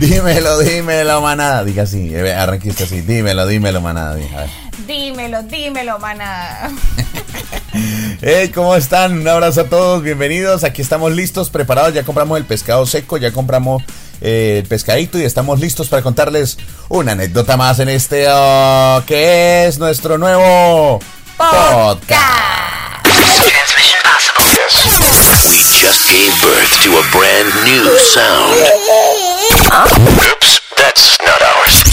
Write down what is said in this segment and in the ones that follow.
Dímelo, dímelo, manada. Diga así, eh, arranquiste así. Dímelo, dímelo, manada. Diga. Dímelo, dímelo, manada. Hey, ¿cómo están? Un abrazo a todos, bienvenidos. Aquí estamos listos, preparados. Ya compramos el pescado seco, ya compramos el pescadito y estamos listos para contarles una anécdota más en este oh, que es nuestro nuevo podcast. Transmission possible. We just gave birth to a brand new sound. Oops, that's not ours.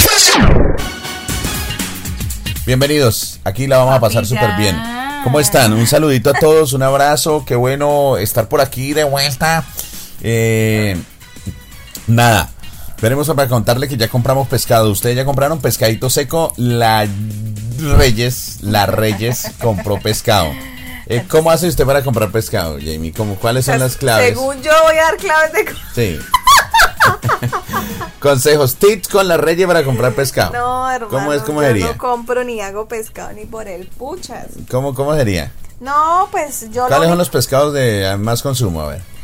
Bienvenidos, aquí la vamos a pasar súper bien. ¿Cómo están? Un saludito a todos, un abrazo, qué bueno estar por aquí de vuelta. Eh, nada, veremos para contarle que ya compramos pescado. Ustedes ya compraron pescadito seco, la Reyes, la Reyes compró pescado. Eh, ¿Cómo hace usted para comprar pescado, Jamie? ¿Cómo, ¿Cuáles son las claves? Según yo voy a dar claves de... Sí. Consejos, tips con la Reyes para comprar pescado. No, hermano. ¿Cómo es? ¿Cómo yo sería? no compro ni hago pescado ni por el puchas. ¿Cómo, ¿Cómo sería? No, pues yo ¿Cuáles lo son los pescados de más consumo? A ver.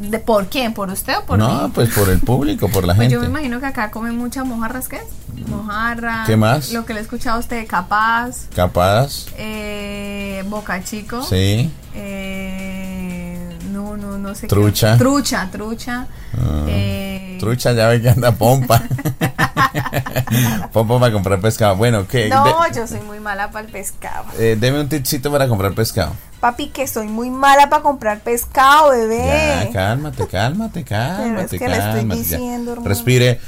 ¿De ¿Por quién? ¿Por usted o por no, mí? pues por el público, por la Pues gente. yo me imagino que acá comen muchas mojarras, ¿qué? Mojarra. ¿Qué más? Lo que le he escuchado a usted, capaz, Capaz, eh, boca chico. sí. Eh, no, no, no sé. qué- Trucha. Trucha, trucha. eh, Trucha, ya ve que anda pompa. pompa para comprar pescado. Bueno, ¿qué? No, De- yo soy muy mala para el pescado. eh, deme un tipcito para comprar pescado. Papi, que soy muy mala para comprar pescado, bebé. Ya, cálmate, cálmate, cálmate, que le estoy cálmate, diciendo, hermano. Respire.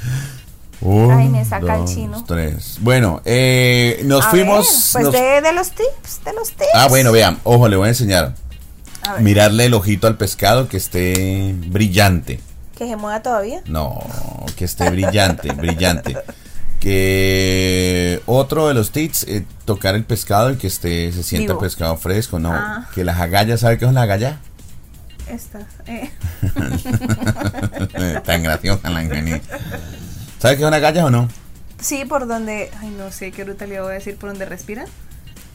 Un, Ay, me saca el dos, chino. Tres. Bueno, eh, nos A fuimos. ver, pues nos- de, de los tips, de los tips. Ah, bueno, vean, ojo, le voy a enseñar. Mirarle el ojito al pescado que esté brillante. que se mueva todavía. No, que esté brillante, brillante. Que otro de los tips, eh, tocar el pescado y que esté, se sienta Vivo. pescado fresco, no. Ah. Que las agallas, ¿sabe qué es una agalla? Esta. eh. Tan graciosa la ingeniera. ¿Sabe qué es una agalla o no? Sí, por donde. Ay, no sé qué bruta le voy a decir, por donde respira.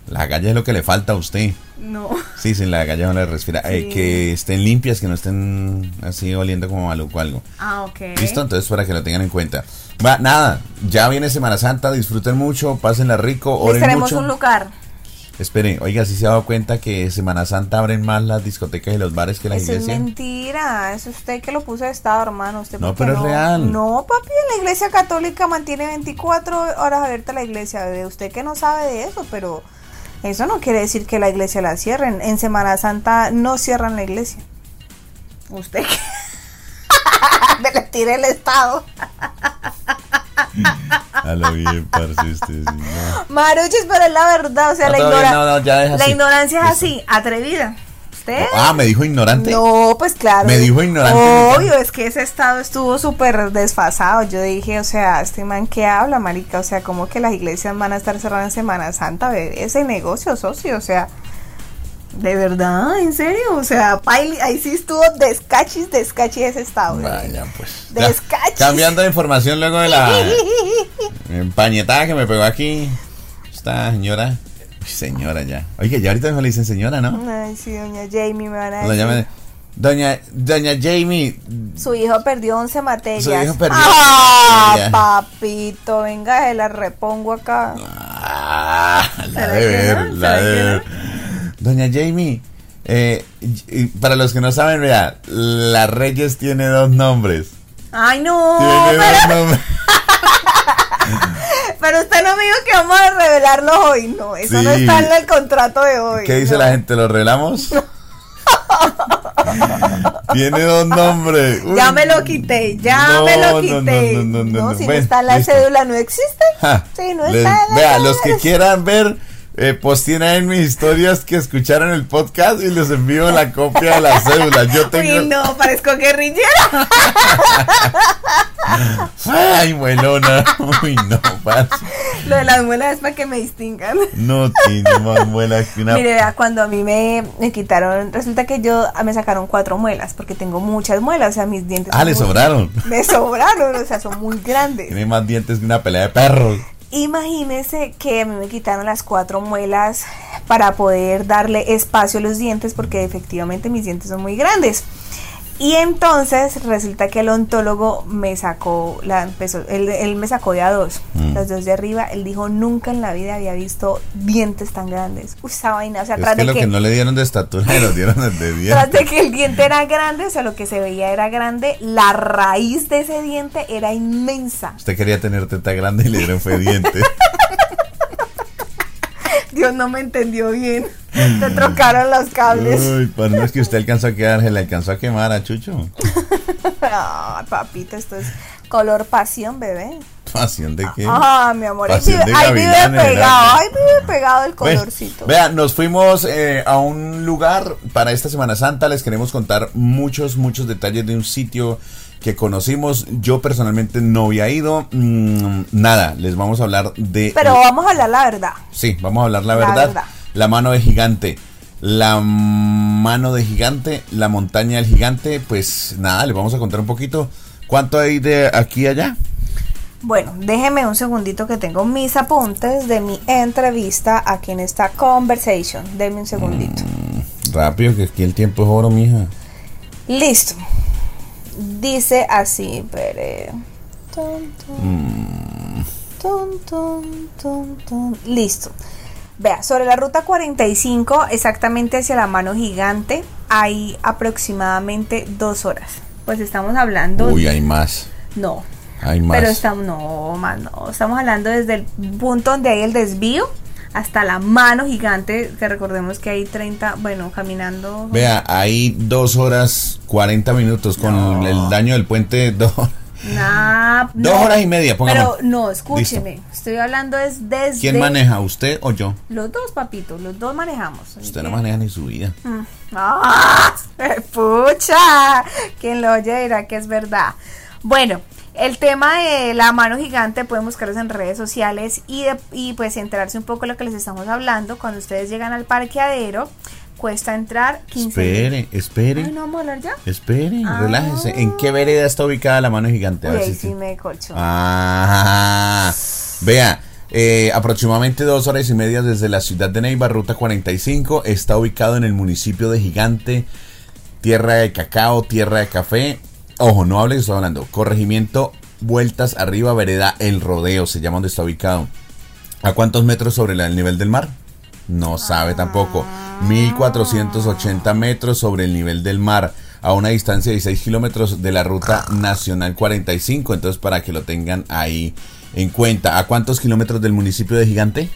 La agalla es lo que le falta a usted. No. Sí, sin la agalla no le respira. Eh, que estén limpias, que no estén así oliendo como maluco algo. Ah, ok. ¿Listo? Entonces para que lo tengan en cuenta. Va, nada, ya viene Semana Santa, disfruten mucho, pásenla rico, oren mucho. un lugar. Esperen, oiga, si se ha dado cuenta que Semana Santa abren más las discotecas y los bares que la Eso es iglesia. mentira. Es usted que lo puso de estado, hermano. Usted No, ¿por qué pero es real. No, papi, la iglesia católica mantiene 24 horas abierta la iglesia, bebé. Usted que no sabe de eso, pero eso no quiere decir que la iglesia la cierren. En Semana Santa no cierran la iglesia. Usted que. Me le tire el estado. A lo bien, parce, usted, sí, no. Maruches, pero es la verdad. O sea, No, la, ignora- no, no, la ignorancia es así, atrevida. ¿Usted? Ah, me dijo ignorante. No, pues claro. Me dijo ignorante. Obvio, es que ese estado estuvo súper desfasado. Yo dije, o sea, este man que habla, marica, o sea, como que las iglesias van a estar cerradas en Semana Santa, bebé, ese negocio, socio, o sea, de verdad, en serio, o sea, paili- ahí sí estuvo descachis, descachis ese estado. Vaya, pues. Ya, Descachis. Cambiando de información luego de la empañetada que me pegó aquí. Esta señora. Señora ya. Oye, ya ahorita me le dicen señora, ¿no? Ay, sí, doña Jamie me van a decir. llaman- Doña, doña Jamie, Su hijo perdió 11 materias. Su hijo perdió ah, 11 materias. papito, venga, se la repongo acá. Ah, la ¿Será de ver, no? la ¿Será de ver. Doña Jamie, eh, para los que no saben, vea, la Reyes tiene dos nombres. Ay, no, Tiene pero, dos nombres. pero usted no me dijo que vamos a revelarlo hoy. No, eso no está en el contrato de hoy. ¿Qué dice no. la gente? ¿Lo revelamos? tiene dos nombres. Uy. Ya me lo quité, ya No, me lo quité. no, no, no, no, si no está en la listo. cédula, no existe. Ja. Sí, no Les- está en la Vea, cédula. los que quieran ver, eh, posteen ahí en mis historias que escucharon el podcast y les envío la copia de la cédula. Yo tengo. Uy, no, parezco guerrillera. Ay, muelona. Uy, no, parce. Lo de las muelas es para que me distingan. No tiene más muela que una. Mire, cuando a mí me, me quitaron, resulta que yo ah, me sacaron cuatro muelas, porque tengo muchas muelas, o sea, mis dientes. Ah, le muy- sobraron. Me sobraron, o sea, son muy grandes. Tiene más dientes que una pelea de perros. Imagínese que a mí me quitaron las cuatro muelas para poder darle espacio a los dientes porque efectivamente mis dientes son muy grandes. Y entonces resulta que el ontólogo me sacó, la, empezó, él, él me sacó de a dos, Mm. los dos de arriba. Él dijo, nunca en la vida había visto dientes tan grandes. Uy, esa vaina, o sea, Es tras que de lo que, que no le dieron de estatura, le dieron de tras de que el diente era grande, o sea, lo que se veía era grande, la raíz de ese diente era inmensa. Usted quería tener teta grande y le dieron fue diente. Dios no me entendió bien. Se trocaron los cables. Uy, pues no es que usted alcanzó a quedar, se le alcanzó a quemar a Chucho. Ay, papito, esto es color pasión, bebé. ¿Pasión de qué? Ah, mi amor, ahí vive, ahí vive pegado, ahí vive pegado el colorcito. Vea, nos fuimos eh, a un lugar para esta Semana Santa. Les queremos contar muchos, muchos detalles de un sitio que conocimos. Yo personalmente no había ido. Mm, nada, les vamos a hablar de. Pero vamos a hablar la verdad. Sí, vamos a hablar la La verdad. verdad. La mano de gigante. La mano de gigante, la montaña del gigante. Pues nada, les vamos a contar un poquito. ¿Cuánto hay de aquí a allá? Bueno, déjeme un segundito que tengo mis apuntes de mi entrevista aquí en esta conversation. Deme un segundito. Rápido, que aquí el tiempo es oro, mija. Listo. Dice así, tun. Tun, tun, tun, tun. Listo. Vea, sobre la ruta 45, exactamente hacia la mano gigante, hay aproximadamente dos horas. Pues estamos hablando. Uy, hay más. No. Hay más. Pero estamos, no, más no. Estamos hablando desde el punto donde hay el desvío hasta la mano gigante, que recordemos que hay 30, bueno, caminando. Vea, hay dos horas 40 minutos con el daño del puente. Dos, Nah, dos no. horas y media, póngame. Pero no, escúcheme. Estoy hablando es desde. ¿Quién maneja, usted o yo? Los dos, papito, los dos manejamos. Usted no maneja ni su vida. ¡Ah! ¡Pucha! Quien lo oye dirá que es verdad. Bueno, el tema de la mano gigante pueden buscarlos en redes sociales y, de- y pues enterarse un poco de lo que les estamos hablando. Cuando ustedes llegan al parqueadero, cuesta entrar 15 Espere, espere. Ay, no vamos a hablar ya. Espere, Ah. relájese. ¿En qué vereda está ubicada la mano gigante? A Uy, ver ahí si sí te- me. Ah, vea, eh, aproximadamente dos horas y media desde la ciudad de Neiva, ruta 45, está ubicado en el municipio de Gigante, tierra de cacao, tierra de café. Ojo, no hable, estoy hablando. Corregimiento, vueltas arriba, vereda El Rodeo, se llama donde está ubicado. ¿A cuántos metros sobre el nivel del mar? No sabe tampoco. 1480 metros sobre el nivel del mar, a una distancia de 6 kilómetros de la ruta nacional 45. Entonces, para que lo tengan ahí en cuenta. ¿A cuántos kilómetros del municipio de Gigante?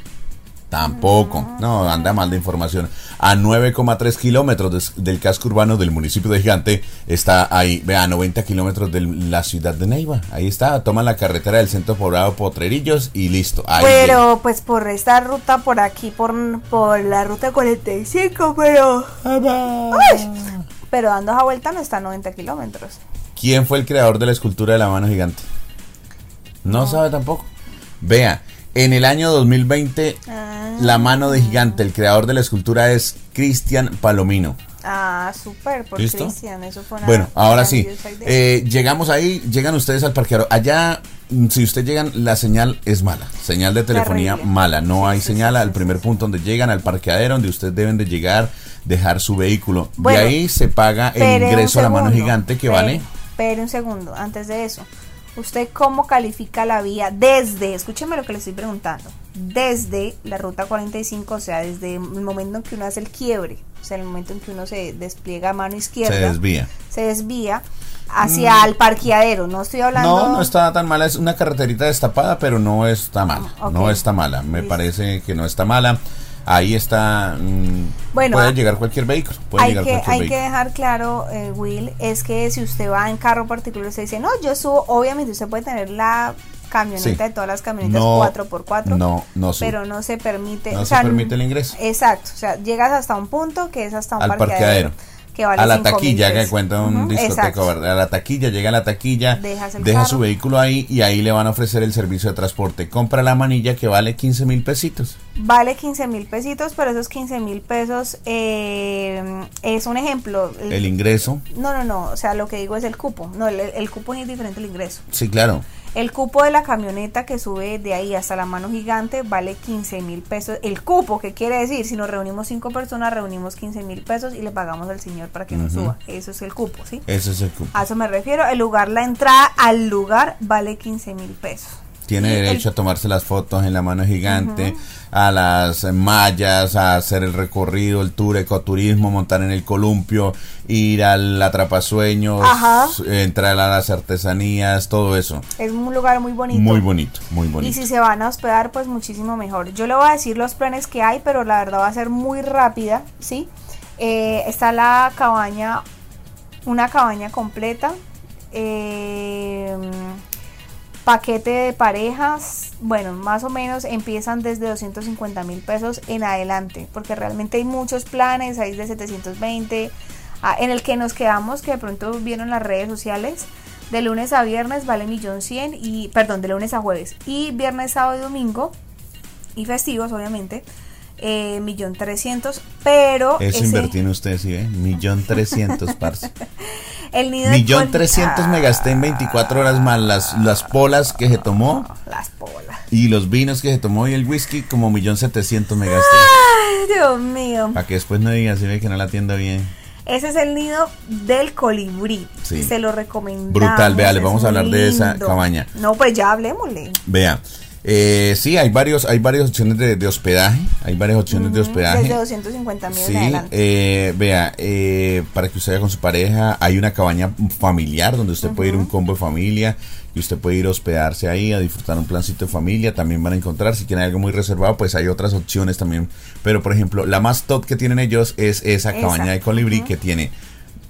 Tampoco. No, anda mal de información. A 9,3 kilómetros del casco urbano del municipio de Gigante está ahí. Vea, a 90 kilómetros de la ciudad de Neiva. Ahí está. Toman la carretera del centro poblado Potrerillos y listo. Ahí. Pero pues por esta ruta por aquí, por, por la ruta 45, pero... Ay, pero dando esa vuelta no está a 90 kilómetros. ¿Quién fue el creador de la escultura de la mano gigante? No, sabe tampoco. Vea, en el año 2020, Ah. la mano de gigante, el creador de la escultura es Cristian Palomino. Ah, súper, por. Cristian, eso fue una Bueno, ahora sí, eh, llegamos ahí, llegan ustedes al parqueadero. Allá, mm, si ustedes llegan, la señal es mala. Señal de telefonía mala. No Sí, hay sí, señal sí, al sí, primer sí, punto donde llegan, al parqueadero, donde ustedes deben de llegar, dejar su vehículo. Bueno, de ahí se paga el ingreso a la mano gigante que vale. Espere un segundo, antes de eso. ¿Usted cómo califica la vía desde, escúcheme lo que le estoy preguntando, desde la ruta 45, o sea, desde el momento en que uno hace el quiebre, o sea, el momento en que uno se despliega a mano izquierda, Se desvía. se desvía hacia el parqueadero, no estoy hablando... No, no está tan mala. Es una carreterita destapada, pero no está mala. Ok. No está mala. Me Listo. parece que no está mala. Ahí está. mm, Bueno, puede ah, llegar cualquier vehículo. Puede hay llegar que, cualquier hay que dejar claro, eh, Will, es que si usted va en carro particular, usted dice, no, yo subo, obviamente usted puede tener la camioneta Sí. de todas las camionetas No, 4x4, no, no pero no se permite, No o se permite el ingreso. Exacto, o sea, llegas hasta un punto que es hasta un Al parqueadero, parqueadero. Que vale a la 5.000 taquilla que cuenta un Ujú, discoteca, exacto. ¿verdad? A la taquilla, llega a la taquilla, deja carro. su vehículo ahí y ahí le van a ofrecer el servicio de transporte. Compra la manilla que vale 15 mil pesitos. Vale 15 mil pesitos, pero esos 15 mil pesos eh, es un ejemplo. El- El ingreso, no, no, no, o sea, lo que digo es el cupo, no, el, el cupo es diferente al ingreso. sí, claro. El cupo de la camioneta que sube de ahí hasta la mano gigante vale 15 mil pesos. El cupo, ¿qué quiere decir? Si nos reunimos cinco personas, reunimos 15 mil pesos y le pagamos al señor para que nos suba. Eso es el cupo, ¿sí? Ese es el cupo. A eso me refiero. El lugar, la entrada al lugar vale 15 mil pesos. Tiene Y derecho a tomarse las fotos en la mano gigante, a las mallas, a hacer el recorrido, el tour, ecoturismo, montar en el columpio, ir al atrapasueños, Ajá. entrar a las artesanías, todo eso. Es un lugar muy bonito. Muy bonito, muy Y bonito. si se van a hospedar, pues muchísimo mejor. Yo le voy a decir los planes que hay, pero la verdad va a ser muy rápida, ¿sí? Eh, está la cabaña, una cabaña completa, eh, paquete de parejas, bueno, más o menos empiezan desde 250 mil pesos en adelante, porque realmente hay muchos planes, hay de 720, ah, en el que nos quedamos, que de pronto vieron las redes sociales, de lunes a viernes vale millón cien y, perdón, de lunes a jueves, y viernes, sábado y domingo, y festivos obviamente, eh, millón trescientos, pero Eso ese- invertí en ustedes, ¿sí? Millón trescientos, parce. el nido Millón trescientos me gasté en 24 horas más las, las polas que se tomó las polas. y los vinos que se tomó y el whisky como millón setecientos me gasté. Ay, Dios mío. Para que después no digan, si ve que no la atiendo bien. Ese es el nido del colibrí. Sí. Se lo recomendamos. Brutal, vea, es vamos a hablar de esa cabaña. No, pues ya hablemosle. Vea, eh, sí, hay varios, hay varias opciones de, de hospedaje, hay varias opciones de hospedaje. Desde 250 mil Sí, adelante. eh, vea, eh, para que usted vaya con su pareja, hay una cabaña familiar donde usted puede ir un combo de familia y usted puede ir a hospedarse ahí, a disfrutar un plancito de familia. También van a encontrar, si quieren algo muy reservado, pues hay otras opciones también. Pero, por ejemplo, la más top que tienen ellos es esa Esa. cabaña de colibrí que tiene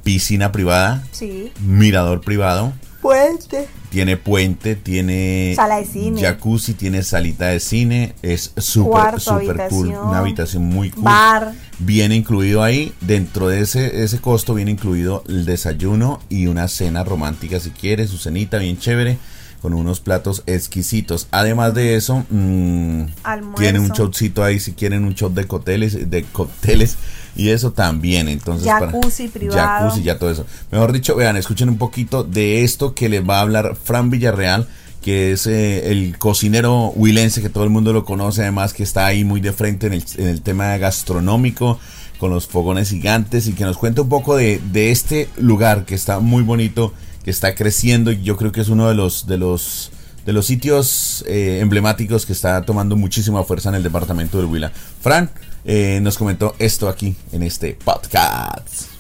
piscina privada, Sí. mirador privado, Puente. Tiene puente, tiene Sala de cine. jacuzzi, tiene salita de cine, es súper, súper cool, una habitación muy cool. bar. Viene incluido ahí, dentro de ese, ese costo viene incluido el desayuno y una cena romántica si quiere, su cenita bien chévere, con unos platos exquisitos. Además de eso, mm, Almuerzo. tiene un shotcito ahí si quieren un shot de cócteles, de cócteles y eso también. Entonces, Jacuzzi privado. Jacuzzi, ya todo eso. Mejor dicho, vean, escuchen un poquito de esto que les va a hablar Fran Villarreal, que es eh, el cocinero huilense que todo el mundo lo conoce, además que está ahí muy de frente en el, en el tema gastronómico, con los fogones gigantes y que nos cuenta un poco de, de este lugar que está muy bonito, que está creciendo y yo creo que es uno de los de los de los sitios eh, emblemáticos que está tomando muchísima fuerza en el departamento del Huila. Fran eh, nos comentó esto aquí en este podcast.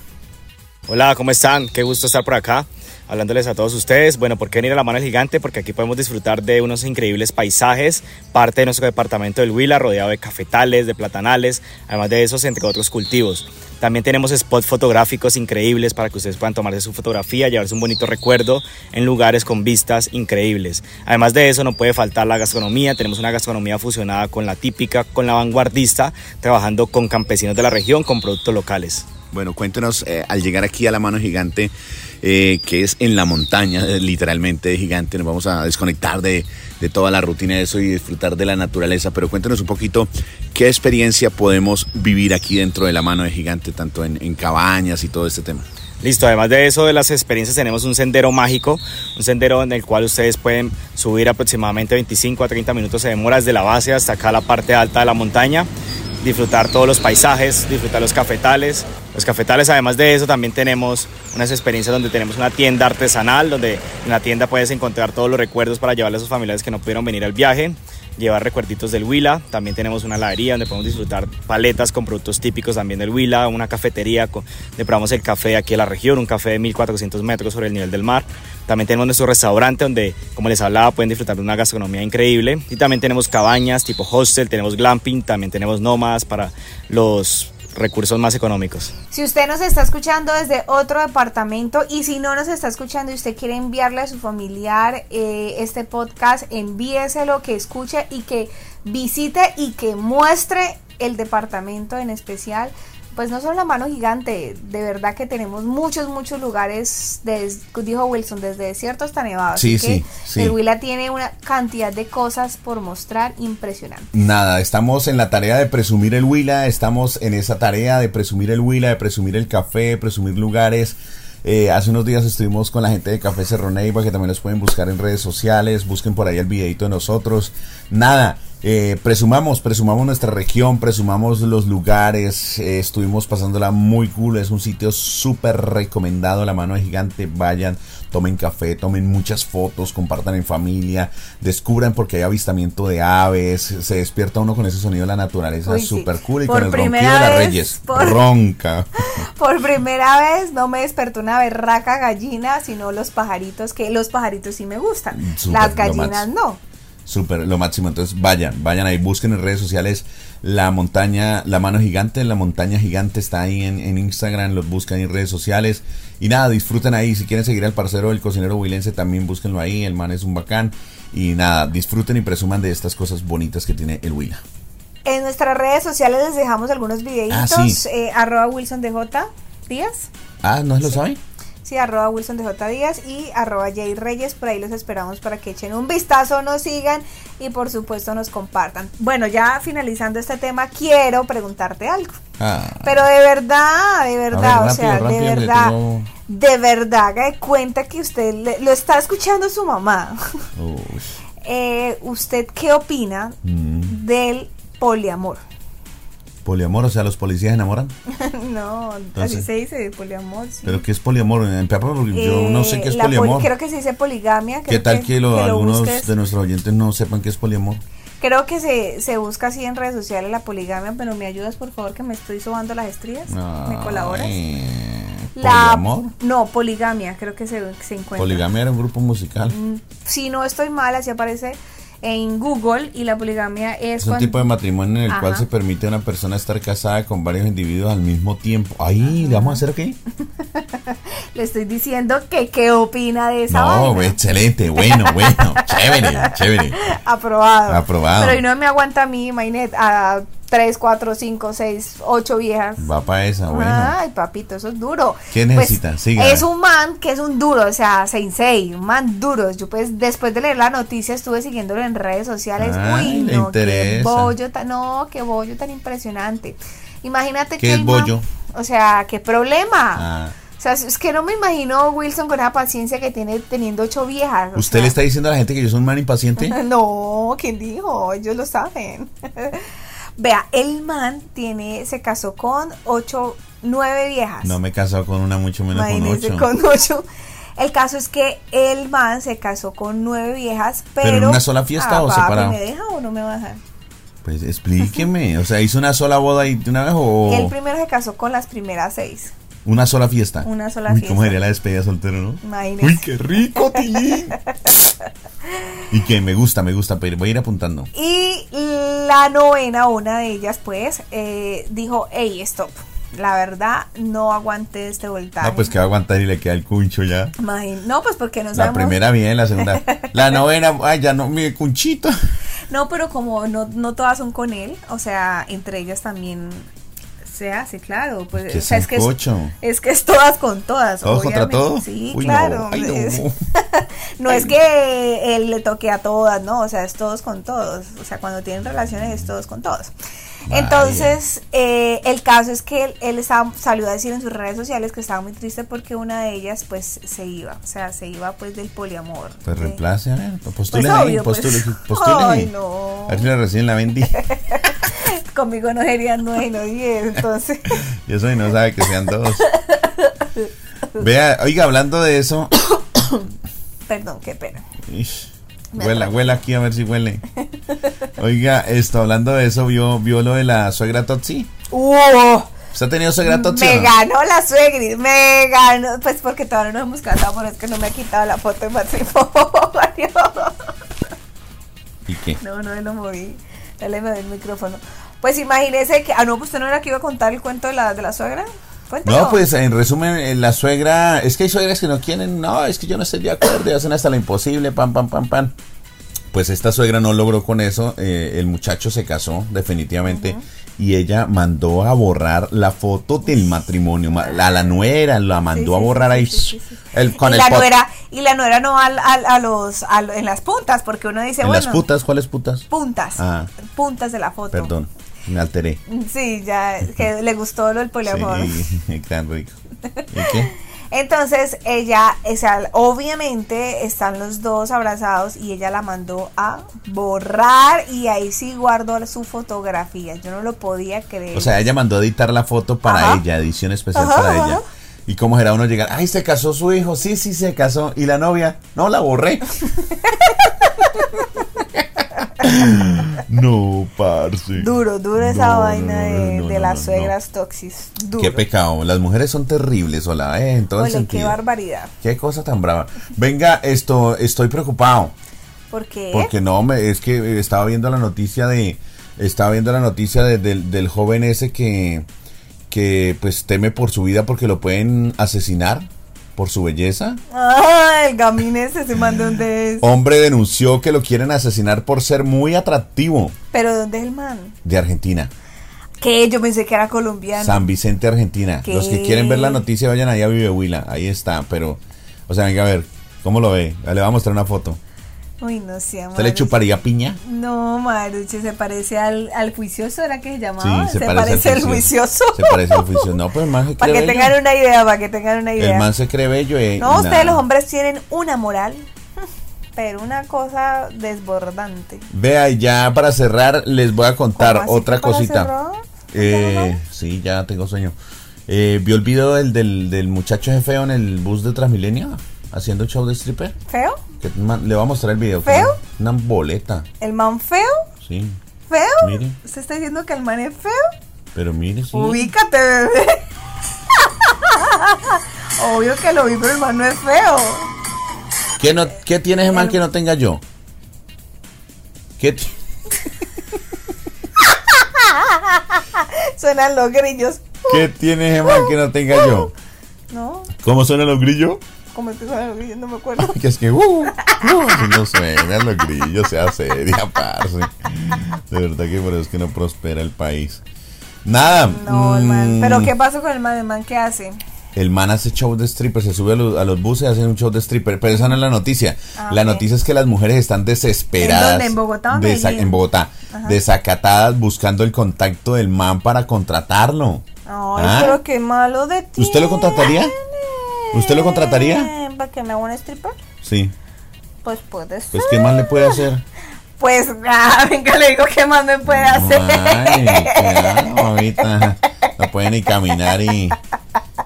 Hola, ¿cómo están? Qué gusto estar por acá hablándoles a todos ustedes. Bueno, ¿por qué venir a la mano del gigante? Porque aquí podemos disfrutar de unos increíbles paisajes, parte de nuestro departamento del Huila, rodeado de cafetales, de platanales, además de esos, entre otros cultivos. También tenemos spots fotográficos increíbles para que ustedes puedan tomarse su fotografía, llevarse un bonito recuerdo en lugares con vistas increíbles. Además de eso, no puede faltar la gastronomía. Tenemos una gastronomía fusionada con la típica, con la vanguardista, trabajando con campesinos de la región, con productos locales. Bueno, cuéntenos eh, al llegar aquí a la mano gigante, eh, que es en la montaña, eh, literalmente gigante, nos vamos a desconectar de, de toda la rutina de eso y disfrutar de la naturaleza, pero cuéntenos un poquito qué experiencia podemos vivir aquí dentro de la mano de gigante, tanto en, cabañas y todo este tema. Listo, además de eso, de las experiencias, tenemos un sendero mágico, un sendero en el cual ustedes pueden subir aproximadamente 25 a 30 minutos de demora desde la base hasta acá la parte alta de la montaña, disfrutar todos los paisajes, disfrutar los cafetales. Los cafetales, además de eso, también tenemos unas experiencias donde tenemos una tienda artesanal, donde en la tienda puedes encontrar todos los recuerdos para llevarle a sus familiares que no pudieron venir al viaje llevar recuerditos del Huila. También tenemos una heladería donde podemos disfrutar paletas con productos típicos también del Huila, una cafetería donde probamos el café aquí en la región, un café de 1400 metros sobre el nivel del mar. También tenemos nuestro restaurante donde, como les hablaba, pueden disfrutar de una gastronomía increíble. Y también tenemos cabañas tipo hostel, tenemos glamping, también tenemos nómadas para los recursos más económicos. Si usted nos está escuchando desde otro departamento y si no nos está escuchando y usted quiere enviarle a su familiar eh, este podcast, envíeselo, que escuche y que visite y que muestre el departamento en especial. Pues no solo la mano gigante, de verdad que tenemos muchos, muchos lugares, des- dijo Wilson, desde desierto hasta nevado. Sí, Así que sí, sí. El Huila tiene una cantidad de cosas por mostrar impresionante. Nada, estamos en la tarea de presumir el Huila, estamos en esa tarea de presumir el Huila, de presumir el café, de presumir lugares Eh, hace unos días estuvimos con la gente de Café Cerro Neiva, que también los pueden buscar en redes sociales. Busquen por ahí el videito de nosotros. Nada, eh, presumamos, presumamos nuestra región, presumamos los lugares. eh, estuvimos pasándola muy cool. Es un sitio súper recomendado. La mano de gigante. Vayan, tomen café, tomen muchas fotos, compartan en familia, descubran porque hay avistamiento de aves. Se despierta uno con ese sonido de la naturaleza sí. súper cool y Por con el ronquido de las reyes. por- Ronca. Por primera vez no me despertó una berraca gallina, sino los pajaritos, que los pajaritos sí me gustan. Las gallinas no. Súper, lo máximo. Entonces vayan, vayan ahí, busquen en redes sociales la montaña, la mano gigante, la montaña gigante está ahí en, en Instagram, los buscan en redes sociales. Y nada, disfruten ahí. Si quieren seguir al parcero del cocinero huilense, también búsquenlo ahí. El man es un bacán. Y nada, disfruten y presuman de estas cosas bonitas que tiene el Huila. En nuestras redes sociales les dejamos algunos videitos. Ah, sí. eh, arroba Wilson DJ Díaz. Ah, ¿no lo saben? Sí, arroba Wilson DJ Díaz y arroba Jay Reyes. Por ahí los esperamos para que echen un vistazo, nos sigan y por supuesto nos compartan. Bueno, ya finalizando este tema, quiero preguntarte algo. Ah, Pero de verdad, de verdad, ver, o sea, rápido, de verdad, tengo- de verdad, de cuenta que usted le- lo está escuchando su mamá. Eh, ¿Usted qué opina mm, del poliamor? Poliamor, o sea, los policías enamoran. no, así se dice, poliamor. sí. Pero ¿qué es poliamor? En porque yo no sé Eh, qué es poli- poliamor. creo que se dice poligamia. ¿Qué tal que, lo- que algunos de nuestros oyentes no sepan qué es poliamor? Creo que se, se busca así en redes sociales la poligamia, pero me ayudas por favor que me estoy sobando las estrías. ¿Me colaboras? La, ¿Poliamor? no, poligamia, creo que se, se encuentra. Poligamia era un grupo musical. Mm, Si no estoy mal, así aparece en Google y la poligamia es Es un cuando- tipo de matrimonio en el cual se permite a una persona estar casada con varios individuos al mismo tiempo. Ahí, ¿le vamos a hacer qué? le estoy diciendo que qué opina de esa No, vaina. excelente, bueno, bueno, chévere, chévere. Aprobado. Aprobado. Pero y no me aguanta a mí, Mainet, a 3, 4, 5, 6, 8 viejas. Va para esa, bueno. Ay, papito, eso es duro. ¿Qué Pues, necesita? Siga. Es un man que es un duro, o sea, sensei, un man duro. Yo pues después de leer la noticia estuve siguiéndolo en redes sociales. Ay, Uy, no, qué bollo tan, no, qué bollo tan impresionante. Imagínate ¿Qué que es el man- bollo? o sea, qué problema. Ah, O sea, es que no me imagino Wilson con esa paciencia que tiene teniendo ocho viejas. ¿Usted sea. le está diciendo a la gente que yo soy un man impaciente? No, ¿quién dijo? Ellos lo saben. Vea, el man tiene, se casó con ocho, nueve viejas. No me casado con una, mucho menos con ocho. con ocho. El caso es que el man se casó con nueve viejas, pero... ¿Pero en una sola fiesta Ah, o separado? ¿Me deja o no me va a dejar? Pues explíqueme, o sea, ¿hizo una sola boda y de una vez o El primero se casó con las primeras seis. Una sola fiesta? Una sola Uy, fiesta. ¿Cómo sería la despedida soltero, no? Imagínese. Uy, qué rico, Tilín. y que me gusta, me gusta, pero voy a ir apuntando. Y la novena, una de ellas, pues, eh, dijo, hey, stop. La verdad, no aguanté este voltaje. No, pues que va a aguantar y le queda el cuncho ya. Imagín- No, pues porque no La sabemos. primera bien, la segunda. La novena, ay, ya no, mi cunchito. No, pero como no, no todas son con él, o sea, entre ellas también se hace, claro. Pues, o sea, es que es, es que es todas con todas. ¿Todos contra todos? Sí, Uy, no, claro. ay, no. es, no es que él le toque a todas, no, o sea, es todos con todos. O sea, cuando tienen relaciones es todos con todos. Vaya. Entonces, eh, el caso es que él, él estaba, salió a decir en sus redes sociales que estaba muy triste porque una de ellas, pues, se iba. O sea, se iba, pues, del poliamor. Pues de- reemplace, a ver, postule Pues ahí, obvio, pues. postule, postule. Ay, no. A ver si la recién la vendí. Conmigo no serían nueve, no diez, entonces. Y eso y no sabe que sean dos. Vea, oiga, hablando de eso. Perdón, qué pena. ish, Huela, huela aquí a ver si huele. Oiga, esto, hablando de eso, vio, vio lo de la suegra Totsi. ¡Uh! ¿Usted ha tenido suegra Totsi? Me no? ganó la suegri, me ganó. Pues porque todavía no nos hemos casado, pero es que no me ha quitado la foto de matrimonio. ¿Y qué? No, no me lo moví. Dale, me doy el micrófono. Pues imagínese que. Ah, no, pues usted no era que iba a contar el cuento de la, de la suegra. Cuéntalo. No, pues en resumen, eh, la suegra, es que hay suegras que no quieren, no, es que yo no estoy de acuerdo hacen hasta lo imposible, pam, pam, pam, pam. Pues esta suegra no logró con eso, eh, el muchacho se casó definitivamente y ella mandó a borrar la foto del matrimonio, ma- a la nuera la mandó Sí, a borrar ahí sí, sí, sí. el, con y, el la nuera, y la nuera no al- al- a, los, a en las puntas, porque uno dice, en bueno. las putas, ¿cuáles putas? Puntas. Ah. Puntas de la foto. Perdón, me alteré. Sí, ya, que le gustó lo del poliamor. Sí, tan rico. ¿Y qué? Entonces ella, o sea, obviamente están los dos abrazados y ella la mandó a borrar y ahí sí guardó su fotografía. Yo no lo podía creer. O sea, ella mandó a editar la foto para Ajá. ella, edición especial Ajá, para ajá. ella. ¿Y cómo será uno llegar? Ay, se casó su hijo. Sí, sí, se casó. ¿Y la novia? No, la borré. no, parce. duro, duro esa No, vaina de, no, de no, las suegras toxis. Duro. Qué pecado. Las mujeres son terribles, hola, eh, en todo el Ole, qué barbaridad. Qué cosa tan brava. Venga, esto, estoy preocupado. ¿Por qué? Porque no, me, es que estaba viendo la noticia de, estaba viendo la noticia de- del, del joven ese que, que pues teme por su vida porque lo pueden asesinar por su belleza. El gamín ese se mandó donde es. Hombre denunció que lo quieren asesinar por ser muy atractivo Pero ¿dónde es el man? de Argentina, Que yo pensé que era colombiano. San Vicente, Argentina. ¿Qué? Los que quieren ver la noticia vayan ahí a Vive Huila, ahí está, pero, o sea, venga a ver, ¿cómo lo ve? Le voy a mostrar una foto. Uy, no sé, ¿Usted le chuparía piña? No, Maruche, se parece al, al juicioso, ¿era que se Sí, llamaba? se, se, parece, parece al juicioso. Se parece al juicioso. No, pues el man se para cree que bello. tengan una idea, para que tengan una idea. El man se cree bello. eh, no, ustedes los hombres tienen una moral, pero una cosa desbordante. Vea, y ya para cerrar les voy a contar ¿Cómo así otra que para cosita. Eh, sí, ya tengo sueño. Eh, ¿Vio el video del, del, del muchacho ese feo en el bus de Transmilenio? Haciendo show de stripper. ¿Feo? Que man- le voy a mostrar el video. ¿Feo? Una boleta. ¿El man feo? Sí. ¿Feo? Mire. ¿Usted está diciendo que el man es feo? Pero mire, sí. Ubícate, bebé. Obvio que lo vi, pero el man no es feo. ¿Qué, no, ¿Qué tiene ese man que no tenga yo? ¿Qué Suenan los grillos. ¿Qué tiene ese man que no tenga yo? ¿No? ¿Cómo suenan los grillos? ¿Cómo? No me acuerdo. Que es que, uh, uh, no suenan los grillos, sea seria, parce. De verdad que por eso es que no prospera el país. Nada. No, el man. mm, ¿Pero qué pasó con el man? ¿El man qué hace? El man hace show de stripper, se sube a los, a los buses y hace un show de stripper. Pero esa no es la noticia. Ah, la noticia es que las mujeres están desesperadas. ¿En dónde? ¿En Bogotá en Bogotá. Desacatadas buscando el contacto del man para contratarlo. Ay, ¿Ah? pero qué malo de ti. ¿Usted lo contrataría? ¿Usted lo contrataría? ¿Para que me haga un stripper? Sí. Pues puede ser. Pues, ¿qué más le puede hacer? Pues, ah, venga, le digo qué más me puede hacer. Ay, claro, ahorita no puede ni caminar y,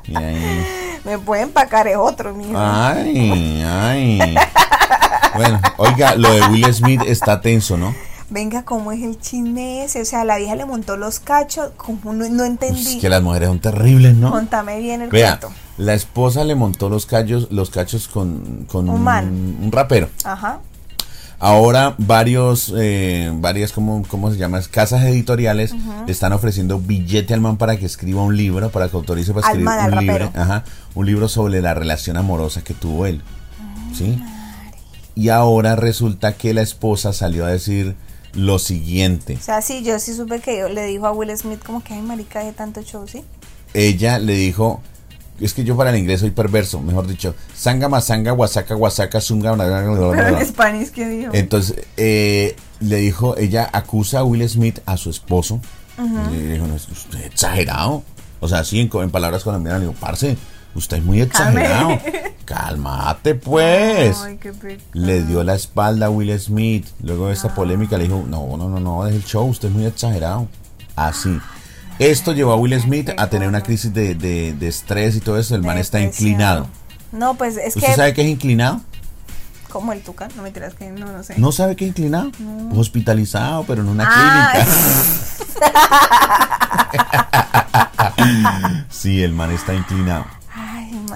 y ahí. Me puede empacar es otro, mijo. Ay, ay. Bueno, oiga, lo de Will Smith está tenso, ¿no? Venga, ¿cómo es el chisme ese? O sea, la vieja le montó los cachos. ¿Cómo no, no entendí? Pues es que las mujeres son terribles, ¿no? Contame bien el Vea, cuento. La esposa le montó los cachos, los cachos con, con Un rapero. Ajá. Ahora varios, eh, varias, ¿cómo, ¿cómo se llama? Casas editoriales le están ofreciendo billete al man para que escriba un libro, para que autorice para escribir man, un libro, ajá, un libro sobre la relación amorosa que tuvo él. Ah, ¿Sí? Y ahora resulta que la esposa salió a decir lo siguiente. O sea, sí, yo sí supe que yo- le dijo a Will Smith como que hay marica de tanto show, ¿sí? Ella le dijo, es que yo para el inglés soy perverso, mejor dicho, sanga masanga, guasaca, guasaca, zunga, bla, bla, Pero en bla". Spanish, ¿qué dijo? Entonces, eh, le dijo, ella acusa a Will Smith a su esposo. Y le dijo, no, usted es exagerado. O sea, así en, en palabras colombianas, le digo, parce, usted es muy exagerado. Cálmate, pues. Ay, qué. Le dio la espalda a Will Smith. Luego de esta polémica le dijo, no, no, no, no, deje el show, usted es muy exagerado. Así. Esto llevó a Will Smith a tener una crisis de, de- de estrés y todo eso. El man está inclinado. No, pues es ¿Usted que. sabe qué es inclinado? Como el tucán, no me tiras que no, no sé. ¿No sabe qué es inclinado? Hospitalizado, pero en una Ah, clínica. sí, el man está inclinado.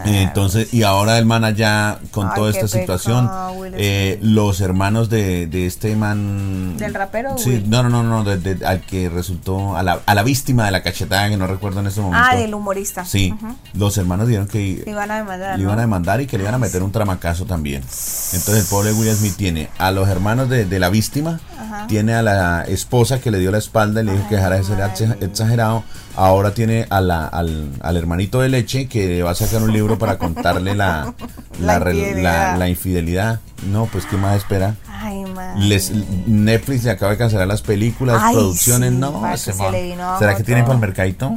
Entonces, y ahora el man allá con Ay, toda esta situación, pecado, eh, los hermanos de, de este man... ¿Del rapero, Sí, Will? no, no, no, no, de- de- al que resultó, a la, a la víctima de la cachetada, que no recuerdo en este momento. Ah, del humorista. Sí, los hermanos dijeron que Le iban a demandar. le iban a demandar y que le iban a meter un tramacazo también. Entonces el pobre Will Smith tiene a los hermanos de, de la víctima, tiene a la esposa que le dio la espalda y le dijo que dejara de ser exa- exagerado. Ahora tiene a la, al, al hermanito de leche que va a sacar un libro para contarle la, La infidelidad. la- la infidelidad. No, pues ¿qué más espera? Ay, madre. Les, Netflix le acaba de cancelar las películas, Ay, producciones, sí, no. se le vino ¿Será que tiene todo. para el mercadito?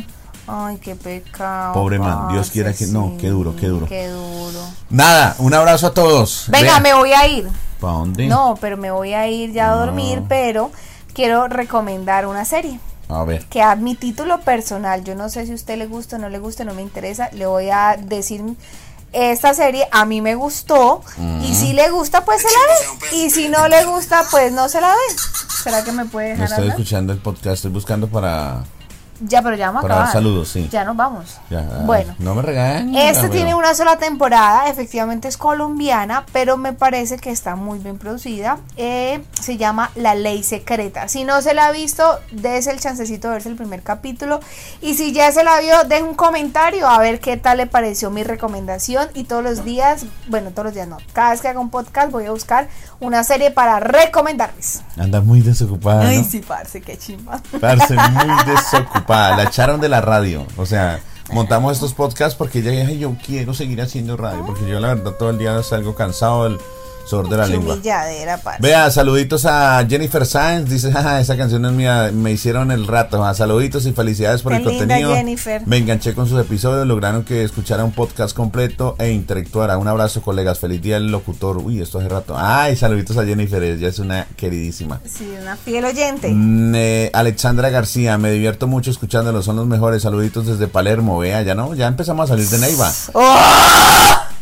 Ay, qué pecado. Pobre man, Dios quiera que- no, qué duro, qué duro. Qué duro. Nada, un abrazo a todos. Venga, me voy a ir. ¿Para dónde? No, pero me voy a ir ya a dormir, pero quiero recomendar una serie. A ver. que a mi título personal, yo no sé si a usted le gusta o no le gusta, no me interesa, le voy a decir esta serie a mí me gustó y si le gusta pues se la ve y si no le gusta pues no se la ve. ¿Será que me puede Me dejar estoy hablar? escuchando el podcast, estoy buscando para... Ya, pero ya vamos a Para dar acabar. saludos, sí. Ya nos vamos. Ya, bueno. No me regañen. Este tiene una sola temporada, efectivamente es colombiana, pero me parece que está muy bien producida. Eh, se llama La Ley Secreta. Si no se la ha visto, dése el chancecito de verse el primer capítulo. Y si ya se la vio, deje un comentario a ver qué tal le pareció mi recomendación. Y todos los días, bueno, todos los días no, cada vez que haga un podcast voy a buscar una serie para recomendarles. Anda muy desocupada, Ay, ¿no? sí, parce, qué chimba. Parce, muy desocupada. La echaron de la radio. O sea, montamos estos podcasts porque ella dije, yo quiero seguir haciendo radio. Porque yo, la verdad, todo el día salgo cansado del de la lengua. Vea, saluditos a Jennifer Sáenz. Dice, jaja, esa canción es mía. Me hicieron el rato. Ah, saluditos y felicidades por Qué el linda, contenido. Jennifer. Me enganché con sus episodios. Lograron que escuchara un podcast completo e interactuara. Un abrazo, colegas. Feliz día del locutor. Uy, esto hace rato. Ay, saluditos a Jennifer. Ella es una queridísima. Sí, una fiel oyente. Mm, eh, Alexandra García, me divierto mucho escuchándolos, son los mejores. Saluditos desde Palermo, vea, ya no, ya empezamos a salir de Neiva.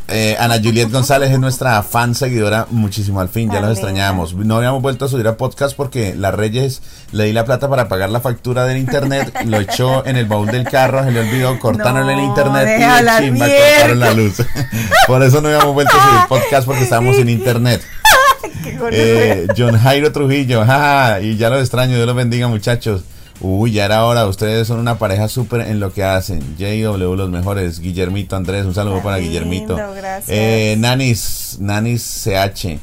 Eh, Ana Juliet González es nuestra fan seguidora, muchísimo al fin, ya los extrañábamos. No habíamos vuelto a subir a podcast porque la Reyes le di la plata para pagar la factura del internet, lo echó en el baúl del carro, se le olvidó, cortaron el internet y hablar chimba cortaron la luz. Por eso no habíamos vuelto a subir podcast porque estábamos sin internet. Eh, John Jairo Trujillo, jaja, y ya los extraño, Dios los bendiga muchachos. Uy, ya era hora, ustedes son una pareja súper en lo que hacen. JW, los mejores. Guillermito Andrés, un saludo para lindo, Guillermito. gracias. Eh, Nanis, Nanis CH.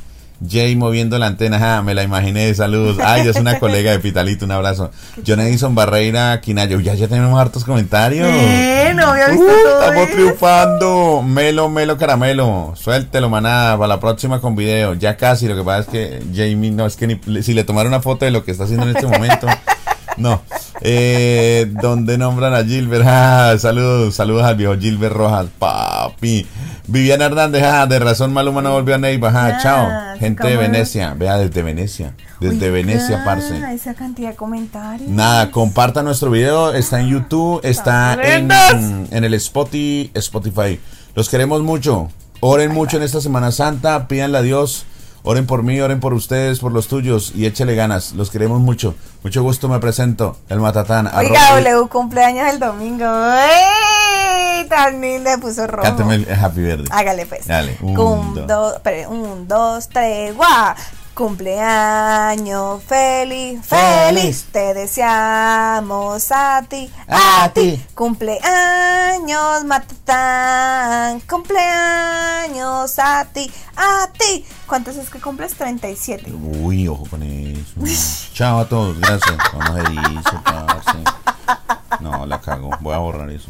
Jay moviendo la antena, ja, me la imaginé, saludos. Ay, es una colega de Pitalito, un abrazo. John Edison Barreira Quinayo, ya, ya tenemos hartos comentarios. Eh, no había visto Uh, todo estamos eso. triunfando. Melo, melo, caramelo. Suéltelo, manada, para la próxima con video. Ya casi, lo que pasa es que Jamie, no, es que ni- si le tomara una foto de lo que está haciendo en este momento. No. Eh, ¿Dónde nombran a Gilbert? Ah, saludos, saludos al viejo Gilbert Rojas, papi. Viviana Hernández, ah, de razón Maluma no volvió a Neiva, ah, Ah, chao. Gente de. Venecia, vea desde Venecia, desde Venecia, Ah, parce. esa cantidad de comentarios. Nada, compartan nuestro video, está en YouTube, está en, en el Spotify, Spotify. Los queremos mucho. Oren mucho en esta Semana Santa, pídanle a Dios. Oren por mí, oren por ustedes, por los tuyos y échele ganas. Los queremos mucho. Mucho gusto me presento, el Matatán. Oiga, W cumpleaños el domingo. ¡Ey! Tan linda, puso rojo. Cántame el Happy Verde. Hágale pues. Dale, un, Cum- dos. do- espere, un, dos, tres, guau. Cumpleaños feliz, feliz, Feliz. te deseamos a ti, A a, ti. ti. Cumpleaños Matatán, cumpleaños a ti, a ti. ¿Cuántos es que cumples? 37. Uy, ojo con eso. Chao a todos, gracias. Hizo, parce. No, la cago. Voy a borrar eso.